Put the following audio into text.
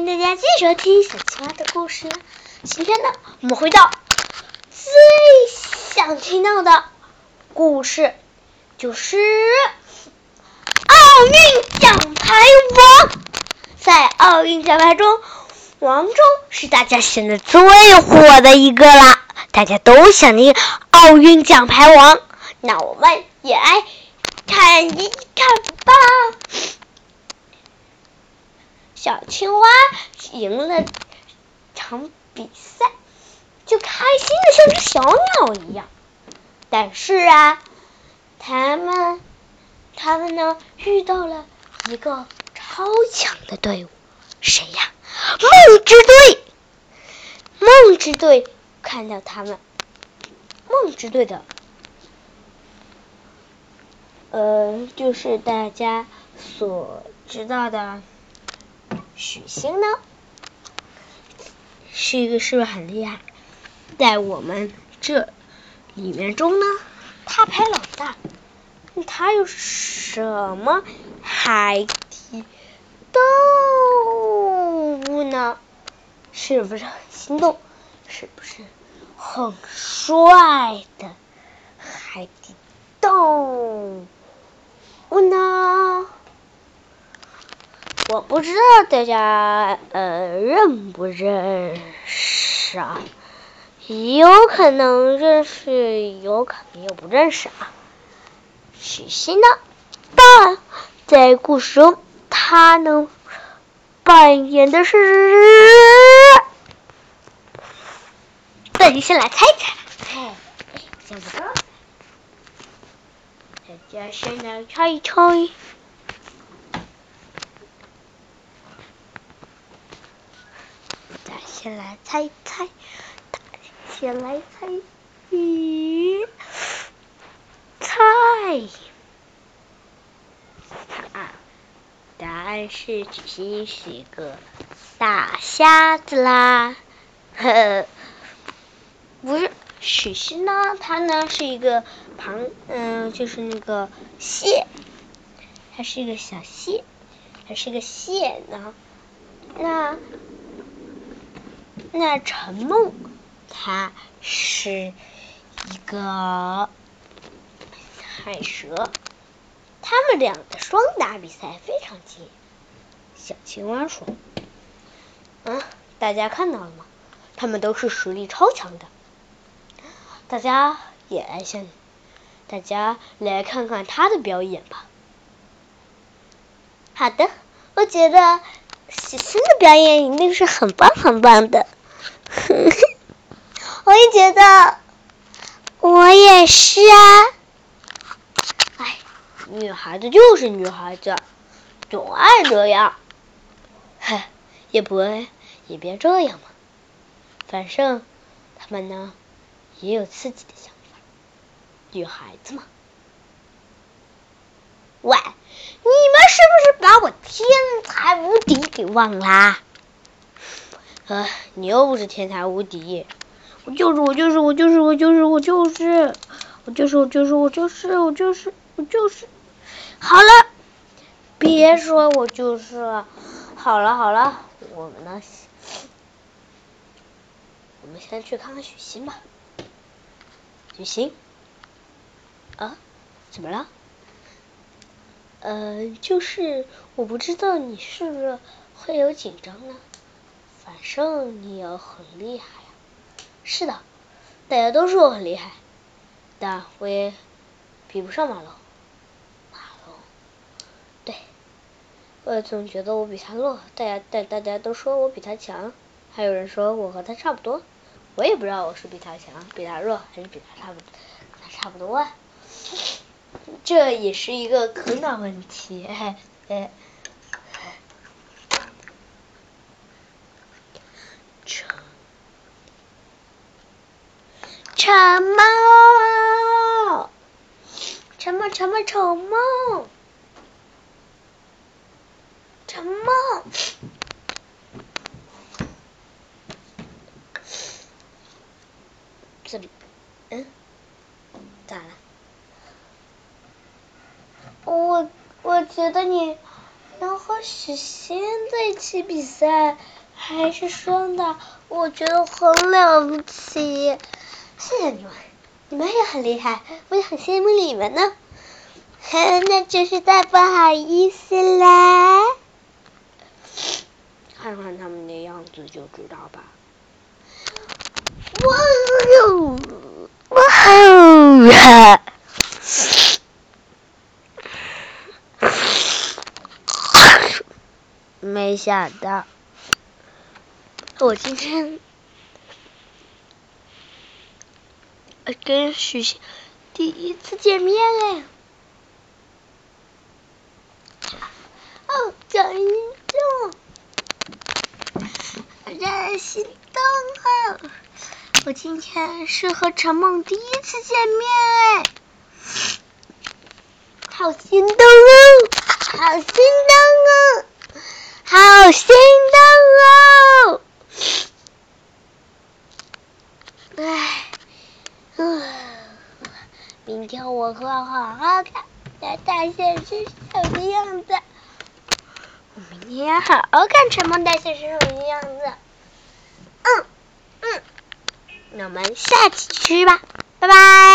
迎大家继续听小青蛙的故事。今天呢，我们回到最想听到的故事，就是奥运奖牌王。在奥运奖牌中，王中是大家现在最火的一个啦，大家都想听奥运奖牌王。那我们也来看一看吧。小青蛙赢了场比赛，就开心的像只小鸟一样。但是啊，他们他们呢遇到了一个超强的队伍，谁呀？梦之队。梦之队看到他们，梦之队的，呃，就是大家所知道的。许昕呢，是一个是不是很厉害？在我们这里面中呢，他排老大。他有什么海底动物呢？是不是很心动？是不是很帅的海底动物呢？我不知道大家呃认不认识啊？有可能认识，有可能又不认识啊。许昕呢？但在故事中，他能扮演的是……那你先来猜猜。哎。大家先来猜一猜。先来猜猜，先来猜，一猜啊！答案是许昕是一个大瞎子啦，呵，不是许昕呢，他呢是一个螃，嗯，就是那个蟹，它是一个小蟹，它是个蟹呢，那。那陈梦，他是一个海蛇，他们俩的双打比赛非常激烈。小青蛙说：“啊，大家看到了吗？他们都是实力超强的，大家也来先，大家来看看他的表演吧。”好的，我觉得许昕的表演一定是很棒很棒的。我也觉得，我也是啊。哎，女孩子就是女孩子，总爱这样。嗨，也不也别这样嘛。反正他们呢也有自己的想法，女孩子嘛。喂，你们是不是把我天才无敌给忘啦？呃，你又不是天才无敌，我就是我就是我就是我就是我就是我就是我就是我就是我就是我就是，好了，别说我就是了，好了好了，我们呢，我们先去看看许昕吧，许昕，啊，怎么了？呃，就是我不知道你是不是会有紧张呢？反正你也很厉害呀，是的，大家都说我很厉害，但我也比不上马龙。马龙，对，我总觉得我比他弱，大家但大家都说我比他强，还有人说我和他差不多，我也不知道我是比他强、比他弱，还是比他差不多他差不多啊，这也是一个苦恼问题，哎。陈梦，陈梦，陈梦，陈梦，陈梦，这里，嗯，咋了？我我觉得你能和许仙在一起比赛，还是双打，我觉得很了？不起。谢谢你们，你们也很厉害，我也很羡慕你们呢。那真是太不好意思啦！看看他们的样子就知道吧。哇哦！哇哦！没想到，我今天跟许仙第一次见面哎。哦，好激动，有点心动啊！我今天是和陈梦第一次见面哎，好心动哦，好心动哦，好心动哦！哎，嗯，明天我会好好看在大象是什么样子。我明天要好好看《沉梦大象是什么样子。嗯嗯，那我们下期吃吧，拜拜。